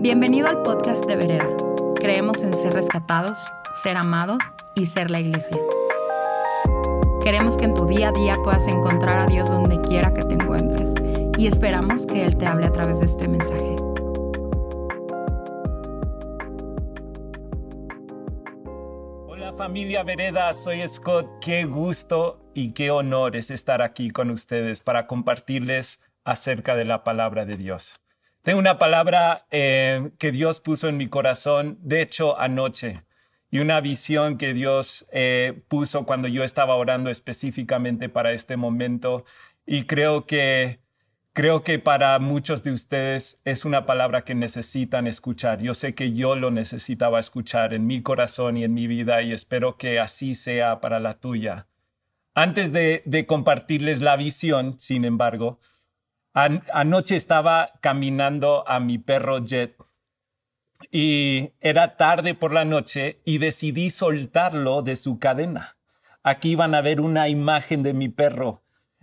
Bienvenido al podcast de Vereda. Creemos en ser rescatados, ser amados y ser la iglesia. Queremos que en tu día a día puedas encontrar a Dios donde quiera que te encuentres y esperamos que Él te hable a través de este mensaje. Hola familia Vereda, soy Scott. Qué gusto y qué honor es estar aquí con ustedes para compartirles acerca de la palabra de Dios. Tengo una palabra eh, que Dios puso en mi corazón, de hecho, anoche, y una visión que Dios eh, puso cuando yo estaba orando específicamente para este momento. Y creo que, creo que para muchos de ustedes es una palabra que necesitan escuchar. Yo sé que yo lo necesitaba escuchar en mi corazón y en mi vida y espero que así sea para la tuya. Antes de, de compartirles la visión, sin embargo, anoche estaba caminando a mi perro Jet y era tarde por la noche y decidí soltarlo de su cadena. Aquí van a ver una imagen de mi perro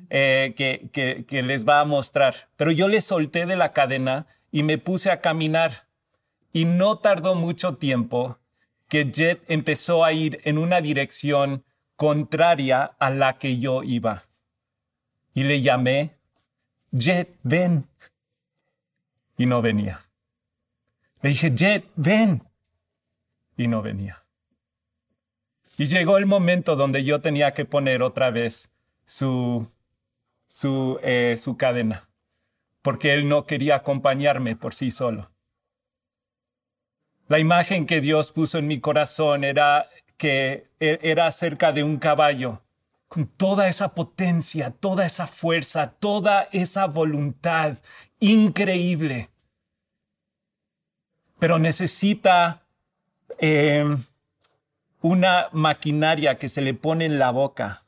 eh, que, que, que les va a mostrar. Pero yo le solté de la cadena y me puse a caminar. Y no tardó mucho tiempo que Jet empezó a ir en una dirección contraria a la que yo iba. Y le llamé Jet, ven. Y no venía. Le dije, Jet, ven. Y no venía. Y llegó el momento donde yo tenía que poner otra vez su, su, eh, su cadena, porque él no quería acompañarme por sí solo. La imagen que Dios puso en mi corazón era que e, era acerca de un caballo con toda esa potencia, toda esa fuerza, toda esa voluntad increíble. Pero necesita em, una maquinaria que se le pone en la boca.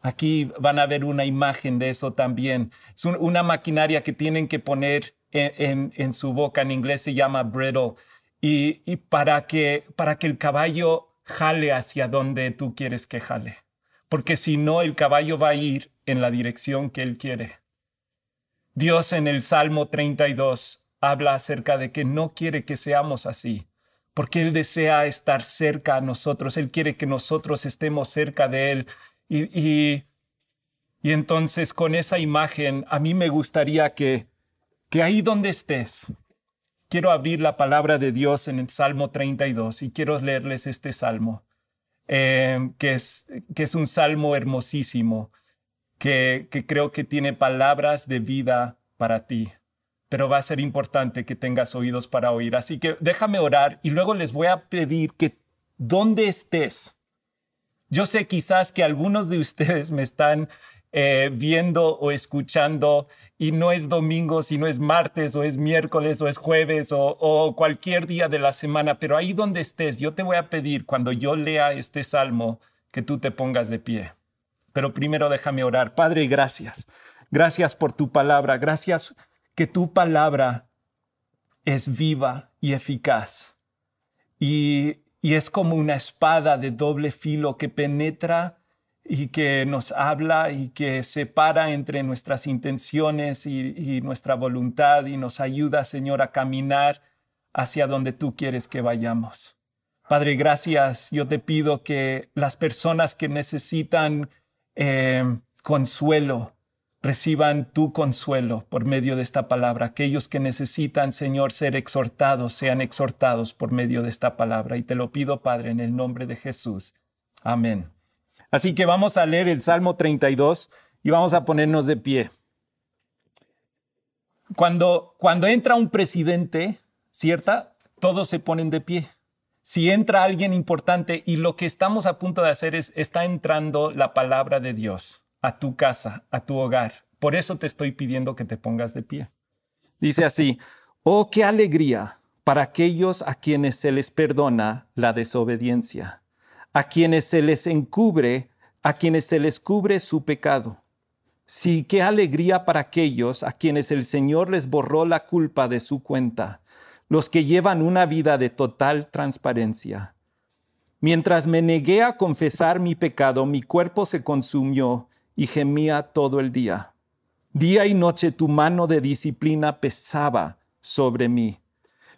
Aquí van a ver una imagen de eso también. Es una maquinaria que tienen que poner en, su boca. En inglés se llama brittle. Y, y para, que, para que el caballo jale hacia donde tú quieres que jale porque si no el caballo va a ir en la dirección que él quiere. Dios en el Salmo 32 habla acerca de que no quiere que seamos así, porque Él desea estar cerca a nosotros, Él quiere que nosotros estemos cerca de Él. Y, y, y entonces con esa imagen, a mí me gustaría que, que ahí donde estés, quiero abrir la palabra de Dios en el Salmo 32 y quiero leerles este salmo. Em, que, es, que es un salmo hermosísimo, que, que creo que tiene palabras de vida para ti pero va a ser importante que tengas oídos para oír. Así que déjame orar y luego les voy a pedir que donde estés, yo sé quizás que algunos de ustedes me están eh, viendo o escuchando y no es domingo, sino es martes o es miércoles o es jueves o, o cualquier día de la semana, pero ahí donde estés, yo te voy a pedir cuando yo lea este salmo que tú te pongas de pie. Pero primero déjame orar. Padre, gracias. Gracias por tu palabra. Gracias que tu palabra es viva y eficaz. Y, y es como una espada de doble filo que penetra y que nos habla y que separa entre nuestras intenciones y, nuestra voluntad y nos ayuda, Señor, a caminar hacia donde tú quieres que vayamos. Padre, gracias. Yo te pido que las personas que necesitan eh, consuelo reciban tu consuelo por medio de esta palabra. Aquellos que necesitan, Señor, ser exhortados, sean exhortados por medio de esta palabra. Y te lo pido, Padre, en el nombre de Jesús. Amén. Así que vamos a leer el Salmo 32 y vamos a ponernos de pie. Cuando, cuando entra un presidente, ¿cierta? Todos se ponen de pie. Si entra alguien importante y lo que estamos a punto de hacer es, está entrando la palabra de Dios a tu casa, a tu hogar. Por eso te estoy pidiendo que te pongas de pie. Dice así, oh, qué alegría para aquellos a quienes se les perdona la desobediencia a quienes se les encubre, a quienes se les cubre su pecado. Sí, qué alegría para aquellos a quienes el Señor les borró la culpa de su cuenta, los que llevan una vida de total transparencia. Mientras me negué a confesar mi pecado, mi cuerpo se consumió y gemía todo el día. Día y noche tu mano de disciplina pesaba sobre mí.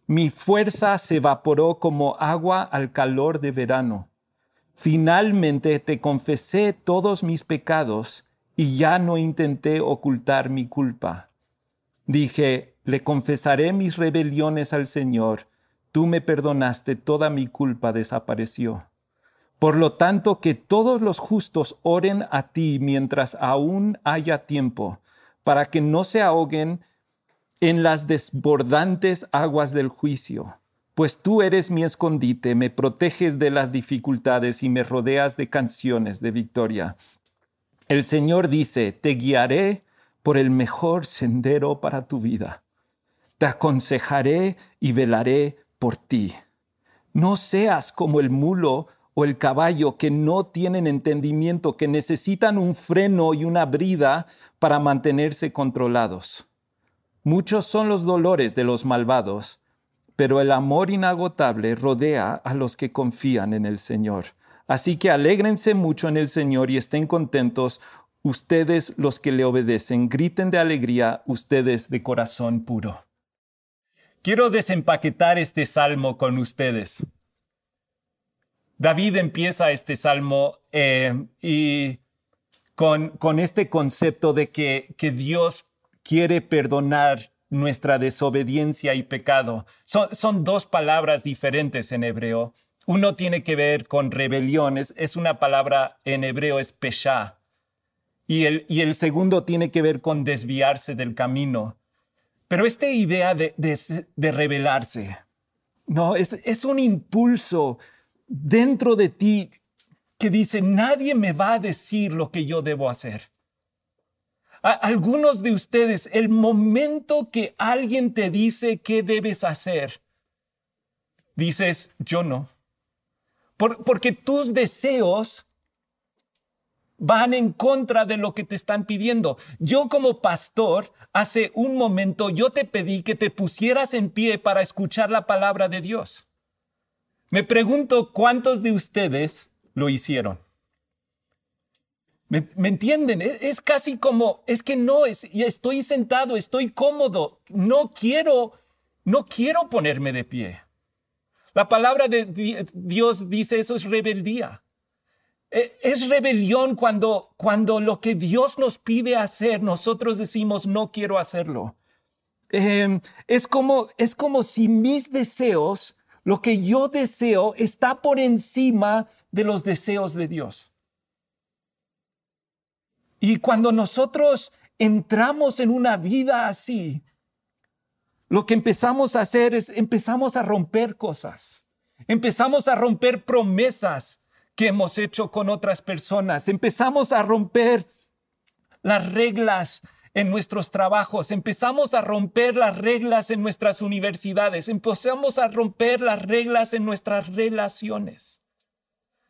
Mi fuerza se evaporó como agua al calor de verano. Finalmente te confesé todos mis pecados y ya no intenté ocultar mi culpa. Dije, le confesaré mis rebeliones al Señor, tú me perdonaste, toda mi culpa desapareció. Por lo tanto, que todos los justos oren a ti mientras aún haya tiempo, para que no se ahoguen en las desbordantes aguas del juicio pues tú eres mi escondite, me proteges de las dificultades y me rodeas de canciones de victoria. El Señor dice, te guiaré por el mejor sendero para tu vida. Te aconsejaré y velaré por ti. No seas como el mulo o el caballo que no tienen entendimiento, que necesitan un freno y una brida para mantenerse controlados. Muchos son los dolores de los malvados, pero el amor inagotable rodea a los que confían en el Señor. Así que alégrense mucho en el Señor y estén contentos ustedes los que le obedecen. Griten de alegría ustedes de corazón puro. Quiero desempaquetar este salmo con ustedes. David empieza este salmo eh, y con, con, este concepto de que, que Dios quiere perdonar nuestra desobediencia y pecado. Son, dos palabras diferentes en hebreo. Uno tiene que ver con rebeliones, es una palabra en hebreo es pesha. Y el, y el segundo tiene que ver con desviarse del camino. Pero esta idea de, de, rebelarse, no, es, es un impulso dentro de ti que dice, nadie me va a decir lo que yo debo hacer algunos de ustedes, el momento que alguien te dice qué debes hacer, dices, yo no. porque tus deseos van en contra de lo que te están pidiendo. Yo como pastor, hace un momento yo te pedí que te pusieras en pie para escuchar la palabra de Dios. Me pregunto cuántos de ustedes lo hicieron. ¿Me, entienden? Es, casi como, es que no, es, estoy sentado, estoy cómodo, no quiero, no quiero ponerme de pie. La palabra de Dios dice eso es rebeldía. E, es rebelión cuando, cuando lo que Dios nos pide hacer, nosotros decimos, no quiero hacerlo. Em, es, como, es como si mis deseos, lo que yo deseo, está por encima de los deseos de Dios. Y cuando nosotros entramos en una vida así, lo que empezamos a hacer es empezamos a romper cosas. Empezamos a romper promesas que hemos hecho con otras personas. Empezamos a romper las reglas en nuestros trabajos, empezamos a romper las reglas en nuestras universidades, empezamos a romper las reglas en nuestras relaciones.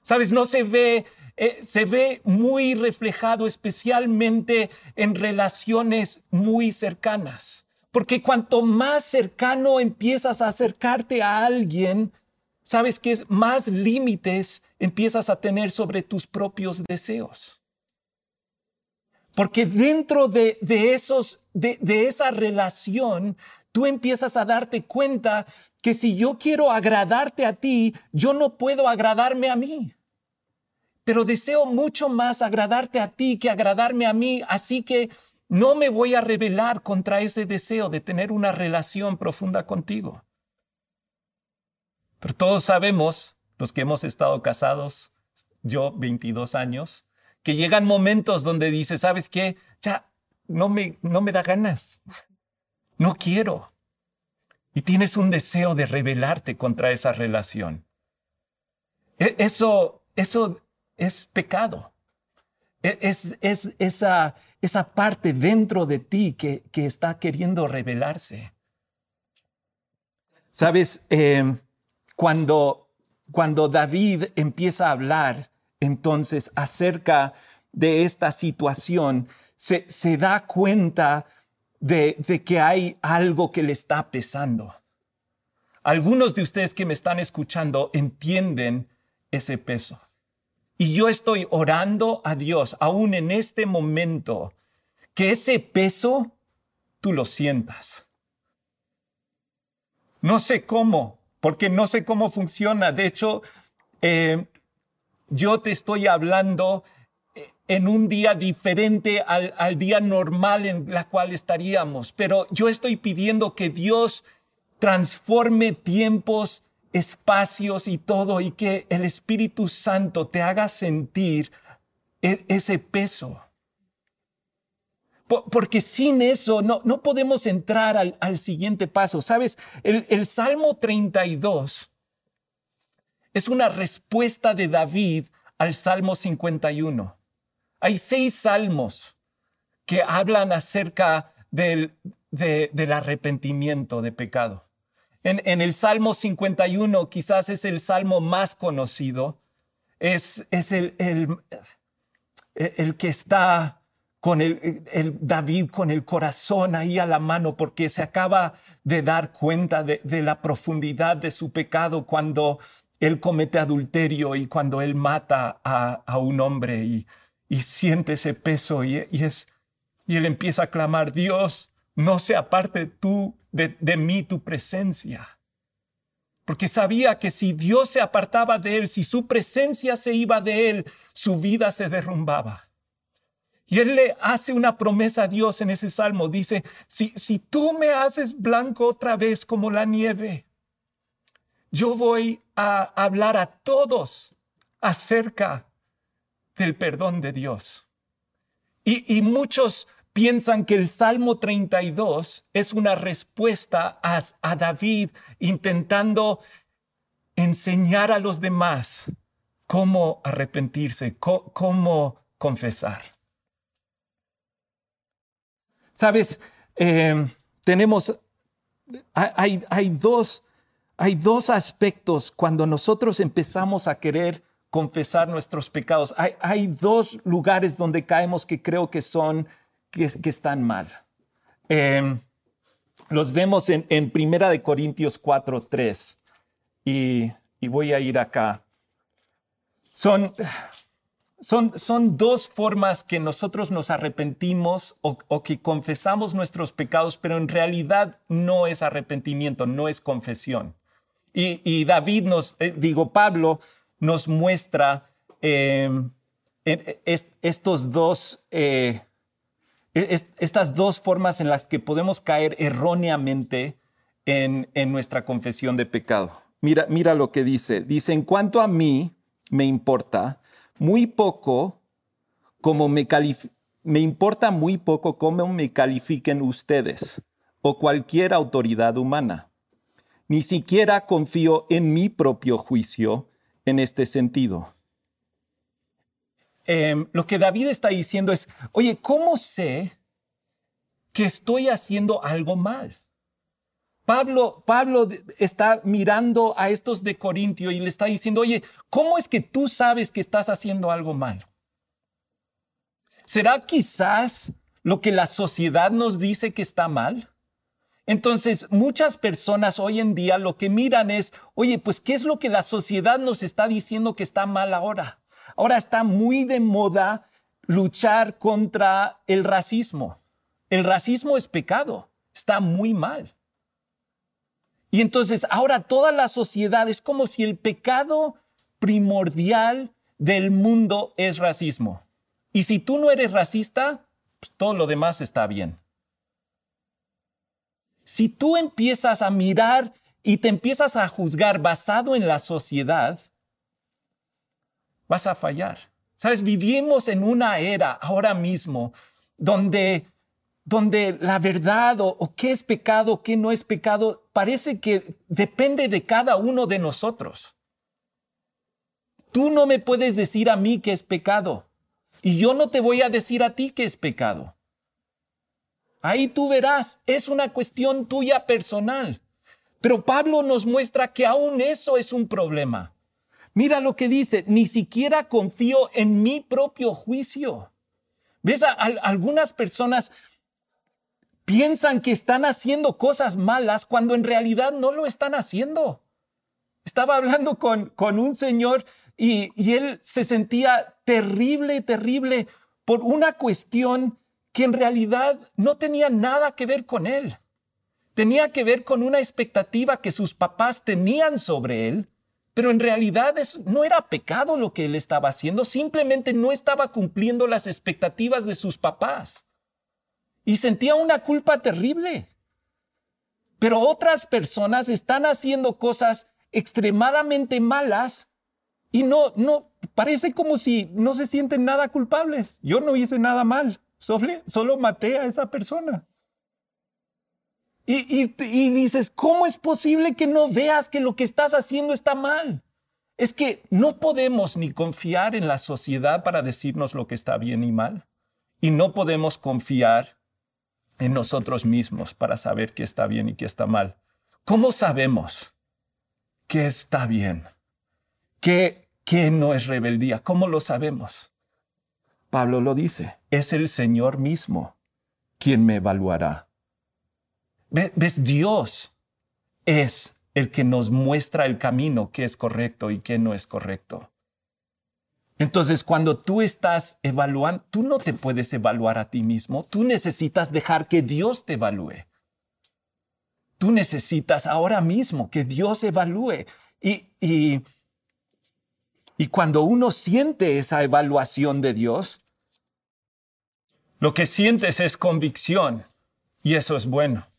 Sabes, no se ve eh, se ve muy reflejado especialmente en relaciones muy cercanas. Porque cuanto más cercano empiezas a acercarte a alguien, sabes que más límites empiezas a tener sobre tus propios deseos. Porque dentro de, esos, de esa relación, tú empiezas a darte cuenta que si yo quiero agradarte a ti, yo no puedo agradarme a mí pero deseo mucho más agradarte a ti que agradarme a mí, así que no me voy a rebelar contra ese deseo de tener una relación profunda contigo. Pero todos sabemos, los que hemos estado casados, yo 22 años, que llegan momentos donde dices, ¿sabes qué? Ya no me, no me da ganas, no quiero. Y tienes un deseo de rebelarte contra esa relación. E, eso, eso es pecado. E, es, es esa, esa, parte dentro de ti que, que está queriendo revelarse. Sabes, em, cuando, cuando David empieza a hablar entonces acerca de esta situación, se, se da cuenta de, de que hay algo que le está pesando. Algunos de ustedes que me están escuchando entienden ese peso. Y yo estoy orando a Dios, aún en este momento, que ese peso tú lo sientas. No sé cómo, porque no sé cómo funciona. De hecho, eh, yo te estoy hablando eh, en un día diferente al, al, día normal en la cual estaríamos, pero yo estoy pidiendo que Dios transforme tiempos, espacios y todo y que el Espíritu Santo te haga sentir e, ese peso. Porque sin eso no, no podemos entrar al, al, siguiente paso. Sabes, el, el Salmo 32 es una respuesta de David al Salmo 51. Hay seis salmos que hablan acerca del, del arrepentimiento de pecado. En, el Salmo 51 quizás es el salmo más conocido, es, el, que está con el, David con el corazón ahí a la mano porque se acaba de dar cuenta de, la profundidad de su pecado cuando él comete adulterio y cuando él mata a, un hombre y, siente ese peso y, y, es, y él empieza a clamar, Dios, no se aparte tú de, de mí tu presencia. Porque sabía que si Dios se apartaba de él, si su presencia se iba de él, su vida se derrumbaba. Y él le hace una promesa a Dios en ese salmo. Dice, si, si tú me haces blanco otra vez como la nieve, yo voy a hablar a todos acerca del perdón de Dios. Y, muchos piensan que el Salmo 32 es una respuesta a, David intentando enseñar a los demás cómo arrepentirse, cómo, confesar. Sabes, eh, tenemos, hay, hay dos hay dos aspectos cuando nosotros empezamos a querer confesar nuestros pecados. Hay, dos lugares donde caemos que creo que son, que, están mal. Em, los vemos en, en, Primera de Corintios 4, 3. Y, voy a ir acá. Son, son, son, dos formas que nosotros nos arrepentimos o, o, que confesamos nuestros pecados, pero en realidad no es arrepentimiento, no es confesión. Y, David nos, eh, digo, Pablo nos muestra em, estos dos, eh, estas dos formas en las que podemos caer erróneamente en, nuestra confesión de pecado. Mira, mira lo que dice. Dice, en cuanto a mí me importa muy poco como me me importa muy poco cómo me califiquen ustedes o cualquier autoridad humana ni siquiera confío en mi propio juicio en este sentido. Em, lo que David está diciendo es, oye, ¿cómo sé que estoy haciendo algo mal? Pablo, Pablo está mirando a estos de Corintio y le está diciendo, oye, ¿cómo es que tú sabes que estás haciendo algo malo? ¿Será quizás lo que la sociedad nos dice que está mal? Entonces, muchas personas hoy en día lo que miran es, oye, pues, ¿qué es lo que la sociedad nos está diciendo que está mal ahora? Ahora está muy de moda luchar contra el racismo. El racismo es pecado, está muy mal. Y entonces ahora toda la sociedad es como si el pecado primordial del mundo es racismo. Y si tú no eres racista, pues todo lo demás está bien. Si tú empiezas a mirar y te empiezas a juzgar basado en la sociedad, vas a fallar. Sabes, vivimos en una era ahora mismo donde, donde la verdad o, o qué es pecado, qué no es pecado, parece que depende de cada uno de nosotros. Tú no me puedes decir a mí que es pecado y yo no te voy a decir a ti que es pecado. Ahí tú verás, es una cuestión tuya personal. Pero Pablo nos muestra que aún eso es un problema. Mira lo que dice, ni siquiera confío en mi propio juicio. ¿Ves? algunas personas piensan que están haciendo cosas malas cuando en realidad no lo están haciendo. Estaba hablando con, con un señor y, y él se sentía terrible, terrible por una cuestión que en realidad no tenía nada que ver con él. tenía que ver con una expectativa que sus papás tenían sobre él, pero en realidad no era pecado lo que él estaba haciendo, simplemente no estaba cumpliendo las expectativas de sus papás. Y sentía una culpa terrible. Pero otras personas están haciendo cosas extremadamente malas y no, no, parece como si no se sienten nada culpables. Yo no hice nada mal, solo, solo maté a esa persona. Y, dices, ¿cómo es posible que no veas que lo que estás haciendo está mal? Es que no podemos ni confiar en la sociedad para decirnos lo que está bien y mal. Y no podemos confiar en nosotros mismos para saber qué está bien y qué está mal. ¿Cómo sabemos qué está bien? ¿Qué, qué no es rebeldía? ¿Cómo lo sabemos? Pablo lo dice, es el Señor mismo quien me evaluará. ¿Ves? Dios es el que nos muestra el camino que es correcto y que no es correcto. Entonces, cuando tú estás evaluando, tú no te puedes evaluar a ti mismo, tú necesitas dejar que Dios te evalúe. Tú necesitas ahora mismo que Dios evalúe. Y, y, y cuando uno siente esa evaluación de Dios, lo que sientes es convicción y eso es bueno.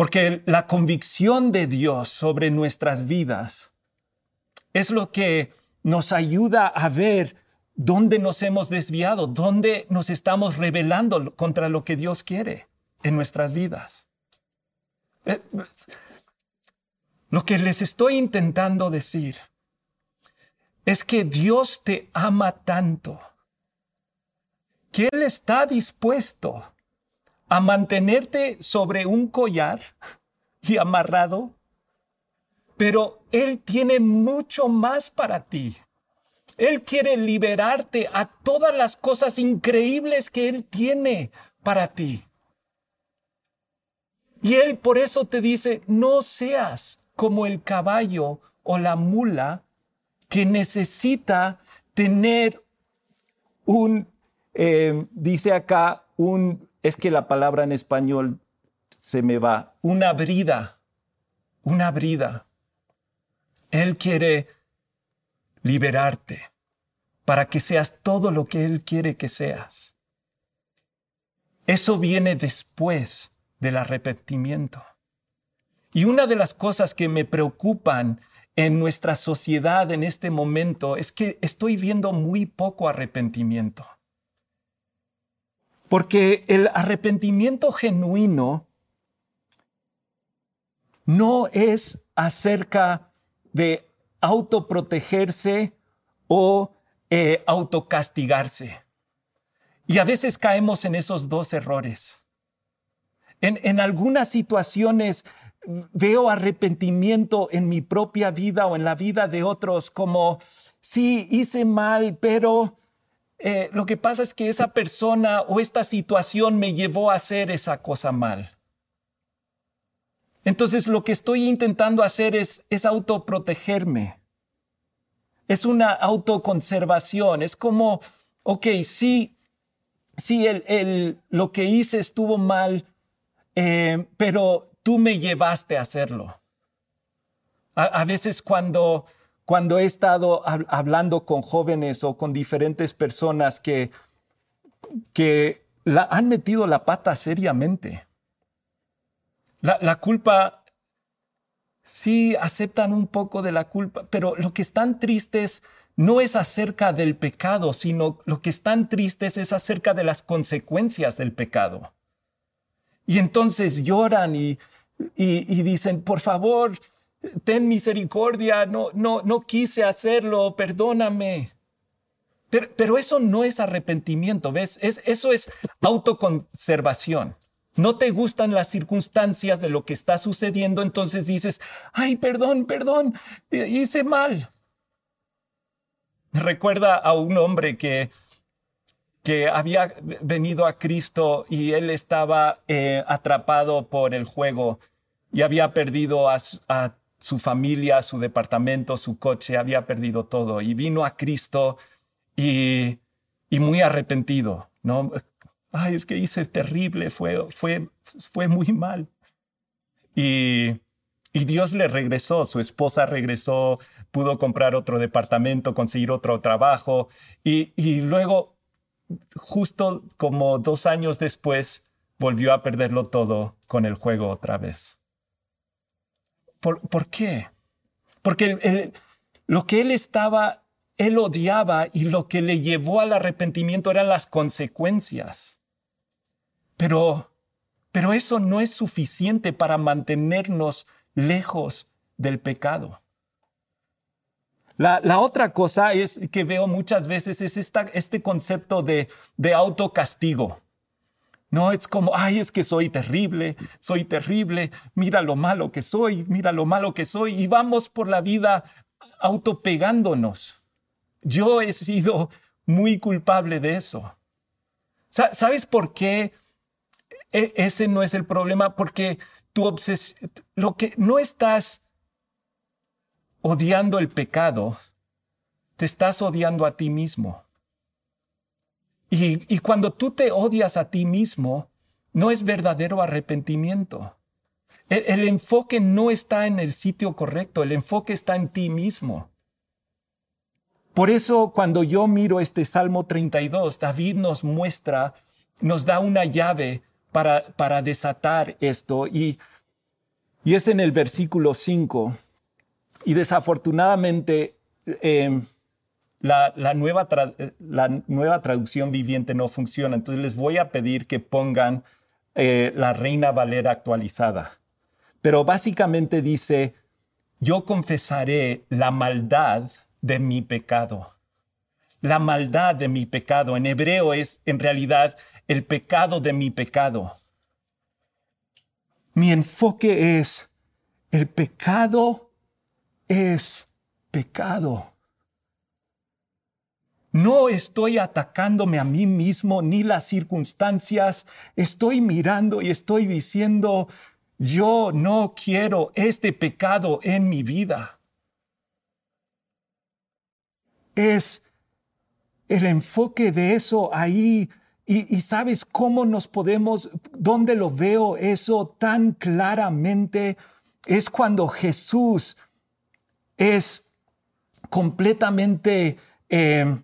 Porque la convicción de Dios sobre nuestras vidas es lo que nos ayuda a ver dónde nos hemos desviado, dónde nos estamos rebelando contra lo que Dios quiere en nuestras vidas. Eh, lo que les estoy intentando decir es que Dios te ama tanto que Él está dispuesto a mantenerte sobre un collar y amarrado pero Él tiene mucho más para ti. Él quiere liberarte a todas las cosas increíbles que Él tiene para ti. Y Él por eso te dice, no seas como el caballo o la mula que necesita tener un, eh, dice acá, un, es que la palabra en español se me va, una brida, una brida. Él quiere liberarte para que seas todo lo que Él quiere que seas. Eso viene después del arrepentimiento. Y una de las cosas que me preocupan en nuestra sociedad en este momento es que estoy viendo muy poco arrepentimiento. Porque el arrepentimiento genuino no es acerca de autoprotegerse o eh, autocastigarse. Y a veces caemos en esos dos errores. En, en algunas situaciones veo arrepentimiento en mi propia vida o en la vida de otros como, sí, hice mal, pero eh, lo que pasa es que esa persona o esta situación me llevó a hacer esa cosa mal. Entonces lo que estoy intentando hacer es, es autoprotegerme. Es una autoconservación. Es como, ok, sí, sí, el, lo que hice estuvo mal, eh, pero tú me llevaste a hacerlo. A, veces cuando, cuando he estado hablando con jóvenes o con diferentes personas que, que han metido la pata seriamente la, culpa, sí aceptan un poco de la culpa, pero lo que están tristes no es acerca del pecado, sino lo que están tristes es acerca de las consecuencias del pecado. Y entonces lloran y, y, dicen, por favor, ten misericordia, no, no, no quise hacerlo, perdóname. Pero, eso no es arrepentimiento, ¿ves? Es, eso es autoconservación no te gustan las circunstancias de lo que está sucediendo, entonces dices, ay, perdón, perdón, hice mal. Me recuerda a un hombre que, que había venido a Cristo y él estaba eh, atrapado por el juego y había perdido a su, familia, su departamento, su coche, había perdido todo y vino a Cristo y, muy arrepentido, ¿no? ay, es que hice terrible, fue, fue, fue muy mal. y, y Dios le regresó, su esposa regresó, pudo comprar otro departamento, conseguir otro trabajo y, y luego, justo como dos años después, volvió a perderlo todo con el juego otra vez. ¿Por, ¿por qué? Porque lo que él estaba, él odiaba y lo que le llevó al arrepentimiento eran las consecuencias. Pero, pero eso no es suficiente para mantenernos lejos del pecado. La, la, otra cosa es que veo muchas veces es esta, este concepto de, de autocastigo. No es como, ay, es que soy terrible, soy terrible, mira lo malo que soy, mira lo malo que soy, y vamos por la vida autopegándonos. Yo he sido muy culpable de eso. ¿Sabes por qué e, ese no es el problema? Porque tu obsesión, lo que no estás odiando el pecado, te estás odiando a ti mismo. Y, cuando tú te odias a ti mismo, no es verdadero arrepentimiento. El, el, enfoque no está en el sitio correcto, el enfoque está en ti mismo. Por eso cuando yo miro este Salmo 32, David nos muestra, nos da una llave para, para desatar esto y, y es en el versículo 5. Y desafortunadamente eh, la, nueva eh, la, nueva traducción viviente no funciona. Entonces les voy a pedir que pongan eh, la Reina Valera actualizada. Pero básicamente dice, yo confesaré la maldad de mi pecado. La maldad de mi pecado. En hebreo es en realidad el pecado de mi pecado. Mi enfoque es, el pecado es pecado. No estoy atacándome a mí mismo ni las circunstancias. Estoy mirando y estoy diciendo, yo no quiero este pecado en mi vida. Es el enfoque de eso ahí. Y, sabes cómo nos podemos, dónde lo veo eso tan claramente, es cuando Jesús es completamente... Eh,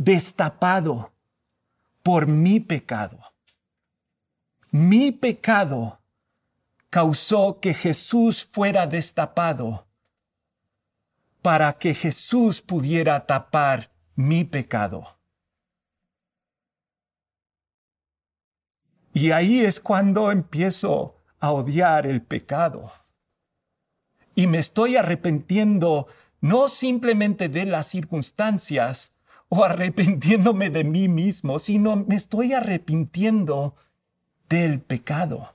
destapado por mi pecado. Mi pecado causó que Jesús fuera destapado para que Jesús pudiera tapar mi pecado. Y ahí es cuando empiezo a odiar el pecado. Y me estoy arrepentiendo no simplemente de las circunstancias, o arrepintiéndome de mí mismo, sino me estoy arrepintiendo del pecado.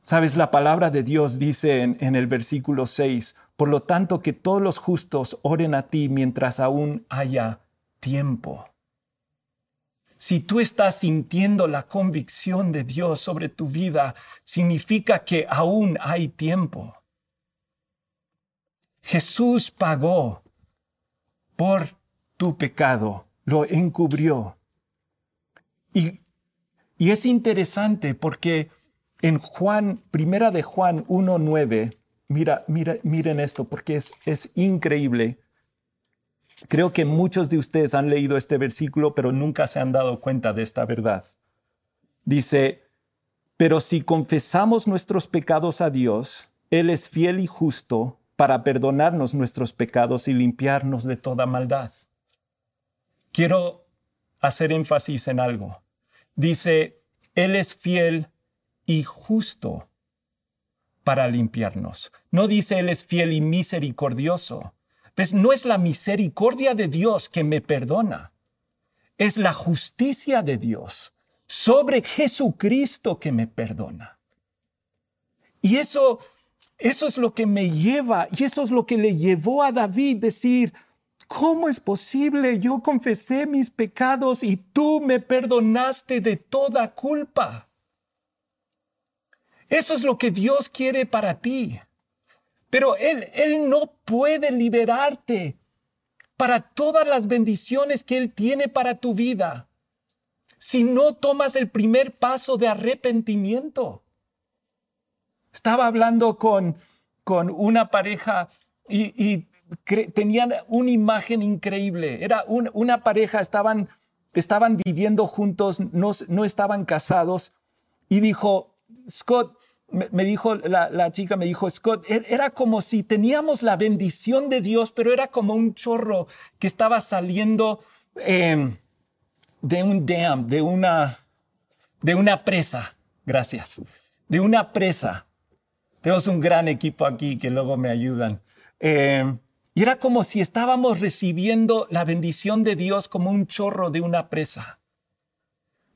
Sabes, la palabra de Dios dice en, el versículo 6, por lo tanto que todos los justos oren a ti mientras aún haya tiempo. Si tú estás sintiendo la convicción de Dios sobre tu vida, significa que aún hay tiempo. Jesús pagó por tu pecado, lo encubrió. Y, y es interesante porque en Juan, primera de Juan 1.9, mira, mira, miren esto porque es, es increíble. Creo que muchos de ustedes han leído este versículo, pero nunca se han dado cuenta de esta verdad. Dice, pero si confesamos nuestros pecados a Dios, Él es fiel y justo para perdonarnos nuestros pecados y limpiarnos de toda maldad. Quiero hacer énfasis en algo. Dice, Él es fiel y justo para limpiarnos. No dice Él es fiel y misericordioso. Pues no es la misericordia de Dios que me perdona. Es la justicia de Dios sobre Jesucristo que me perdona. Y eso eso es lo que me lleva y eso es lo que le llevó a David decir, ¿cómo es posible? Yo confesé mis pecados y tú me perdonaste de toda culpa. Eso es lo que Dios quiere para ti. Pero Él, Él no puede liberarte para todas las bendiciones que Él tiene para tu vida si no tomas el primer paso de arrepentimiento? Estaba hablando con, con una pareja y, tenían una imagen increíble. Era una pareja, estaban, estaban viviendo juntos, no, no estaban casados. Y dijo, Scott, me, dijo la, chica, me dijo, Scott, e, era como si teníamos la bendición de Dios, pero era como un chorro que estaba saliendo em, de un dam, de una, de una presa. Gracias. De una presa. Tenemos un gran equipo aquí que luego me ayudan. Em, y era como si estábamos recibiendo la bendición de Dios como un chorro de una presa.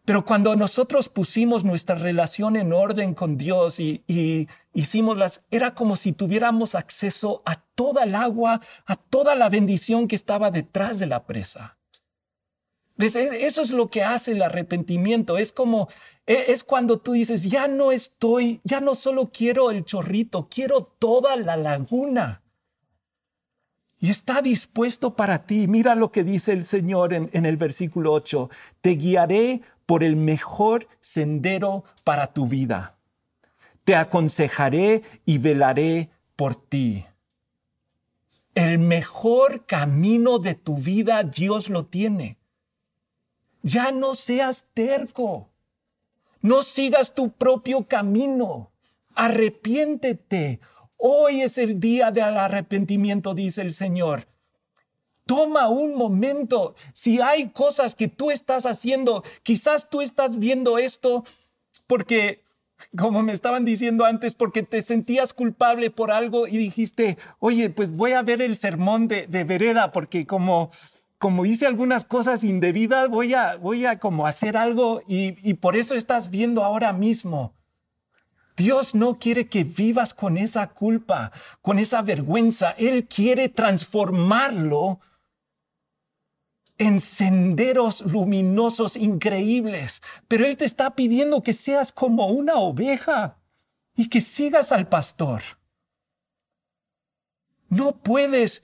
Pero cuando nosotros pusimos nuestra relación en orden con Dios y, hicimos las, era como si tuviéramos acceso a toda el agua, a toda la bendición que estaba detrás de la presa. Eso es lo que hace el arrepentimiento. Es como, e, es cuando tú dices, ya no estoy, ya no solo quiero el chorrito, quiero toda la laguna. Y está dispuesto para ti. Mira lo que dice el Señor en, en el versículo 8. Te guiaré por el mejor sendero para tu vida. Te aconsejaré y velaré por ti. El mejor camino de tu vida Dios lo tiene. Ya no seas terco. No sigas tu propio camino. Arrepiéntete. Hoy es el día del arrepentimiento, dice el Señor. Toma un momento. Si hay cosas que tú estás haciendo, quizás tú estás viendo esto porque, como me estaban diciendo antes, porque te sentías culpable por algo y dijiste, oye, pues voy a ver el sermón de, vereda porque como, como hice algunas cosas indebidas, voy a, voy a como hacer algo y, y por eso estás viendo ahora mismo. Dios no quiere que vivas con esa culpa, con esa vergüenza. Él quiere transformarlo en senderos luminosos increíbles, pero Él te está pidiendo que seas como una oveja y que sigas al pastor. No puedes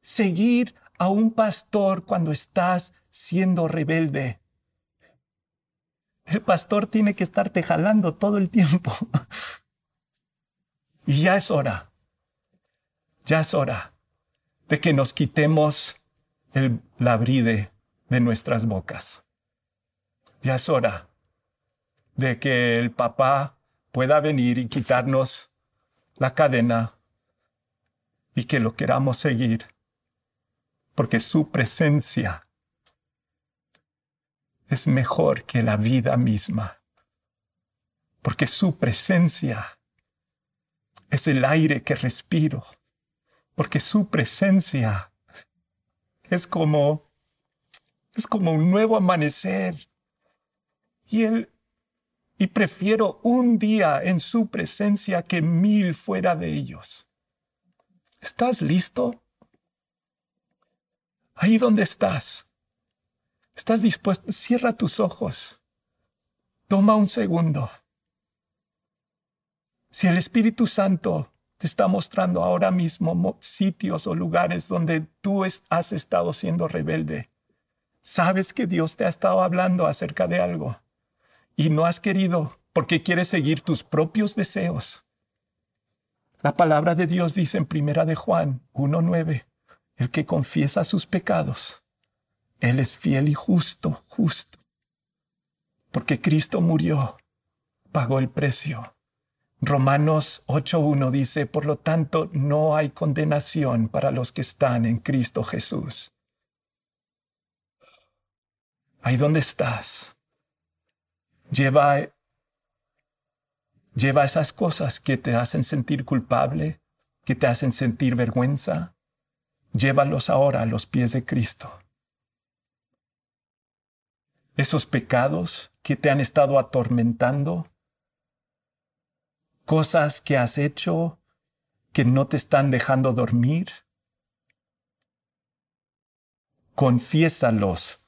seguir a un pastor cuando estás siendo rebelde. El pastor tiene que estarte jalando todo el tiempo. Y ya es hora, ya es hora de que nos quitemos el, la bride de nuestras bocas. Ya es hora de que el papá pueda venir y quitarnos la cadena y que lo queramos seguir, porque su presencia es mejor que la vida misma, porque su presencia es el aire que respiro, porque su presencia es como, es como un nuevo amanecer. Y él, y prefiero un día en su presencia que mil fuera de ellos. ¿Estás listo? Ahí donde estás. ¿Estás dispuesto? Cierra tus ojos. Toma un segundo. Si el Espíritu Santo te está mostrando ahora mismo sitios o lugares donde tú has estado siendo rebelde. Sabes que Dios te ha estado hablando acerca de algo y no has querido porque quieres seguir tus propios deseos. La palabra de Dios dice en Primera de Juan 1:9, el que confiesa sus pecados, él es fiel y justo, justo. Porque Cristo murió, pagó el precio Romanos 8.1 dice, por lo tanto, no hay condenación para los que están en Cristo Jesús. Ahí donde estás, lleva, lleva esas cosas que te hacen sentir culpable, que te hacen sentir vergüenza, llévalos ahora a los pies de Cristo. Esos pecados que te han estado atormentando, cosas que has hecho que no te están dejando dormir. Confiésalos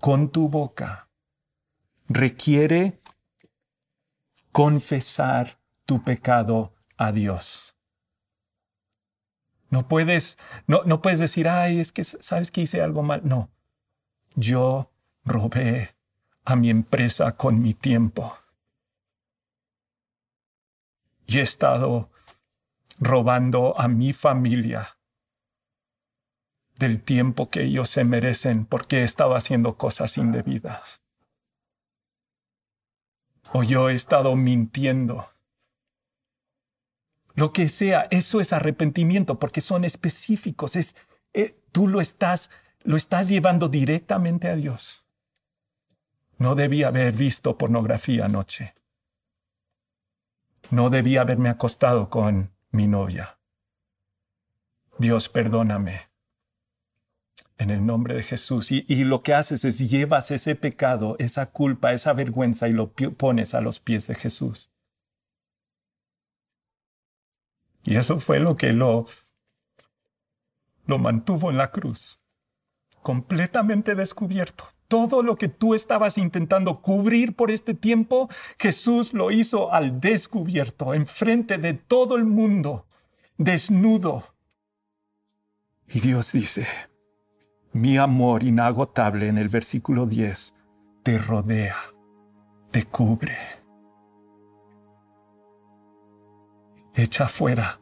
con tu boca. Requiere confesar tu pecado a Dios. No puedes, no, no puedes decir, ay, es que sabes que hice algo mal. No, yo robé a mi empresa con mi tiempo. Y he estado robando a mi familia del tiempo que ellos se merecen porque he estado haciendo cosas indebidas. O yo he estado mintiendo. Lo que sea, eso es arrepentimiento porque son específicos. Es, eh, tú lo estás, lo estás llevando directamente a Dios. No debía haber visto pornografía anoche. No debía haberme acostado con mi novia. Dios, perdóname en el nombre de Jesús. Y, lo que haces es llevas ese pecado, esa culpa, esa vergüenza y lo pones a los pies de Jesús. Y eso fue lo que lo, lo mantuvo en la cruz, completamente descubierto. Todo lo que tú estabas intentando cubrir por este tiempo, Jesús lo hizo al descubierto, enfrente de todo el mundo, desnudo. Y Dios dice, mi amor inagotable en el versículo 10 te rodea, te cubre. Echa fuera,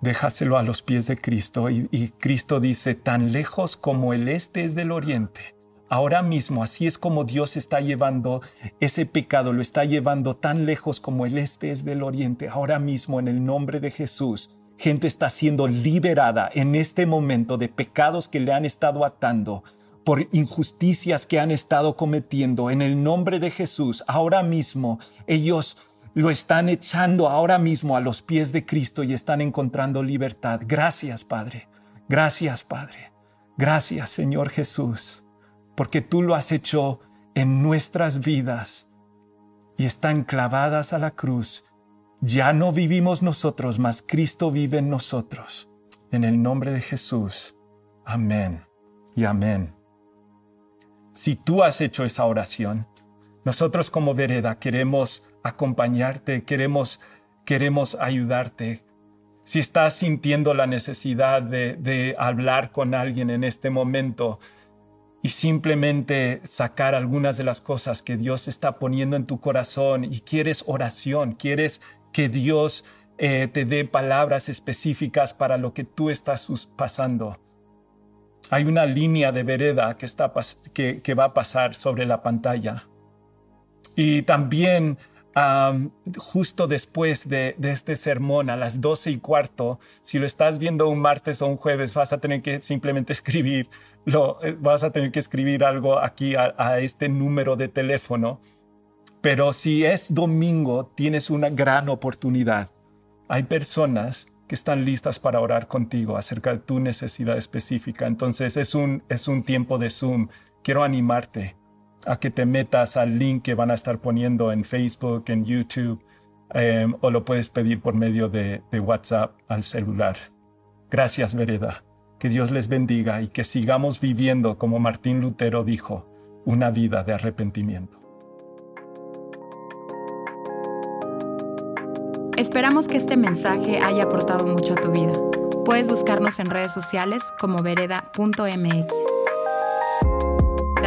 déjaselo a los pies de Cristo y, y Cristo dice, tan lejos como el este es del oriente, ahora mismo así es como Dios está llevando ese pecado, lo está llevando tan lejos como el este es del oriente, ahora mismo en el nombre de Jesús Gente está siendo liberada en este momento de pecados que le han estado atando, por injusticias que han estado cometiendo. En el nombre de Jesús, ahora mismo ellos lo están echando ahora mismo a los pies de Cristo y están encontrando libertad. Gracias, Padre. Gracias, Padre. Gracias, Señor Jesús, porque tú lo has hecho en nuestras vidas y están clavadas a la cruz ya no vivimos nosotros, mas Cristo vive en nosotros. En el nombre de Jesús. Amén y amén. Si tú has hecho esa oración, nosotros como vereda queremos acompañarte, queremos, queremos ayudarte. Si estás sintiendo la necesidad de, de hablar con alguien en este momento, y simplemente sacar algunas de las cosas que Dios está poniendo en tu corazón y quieres oración, quieres que Dios eh, te dé palabras específicas para lo que tú estás pasando. Hay una línea de vereda que, está, que, que va a pasar sobre la pantalla. Y también justo después de, este sermón, a las doce y cuarto, si lo estás viendo un martes o un jueves, vas a tener que simplemente escribir, lo, eh, vas a tener que escribir algo aquí a, a este número de teléfono pero si es domingo, tienes una gran oportunidad. Hay personas que están listas para orar contigo acerca de tu necesidad específica. Entonces es un, es un tiempo de Zoom. Quiero animarte a que te metas al link que van a estar poniendo en Facebook, en YouTube, em, o lo puedes pedir por medio de, de WhatsApp al celular. Gracias, Vereda. Que Dios les bendiga y que sigamos viviendo, como Martín Lutero dijo, una vida de arrepentimiento. Esperamos que este mensaje haya aportado mucho a tu vida. Puedes buscarnos en redes sociales como vereda.mx.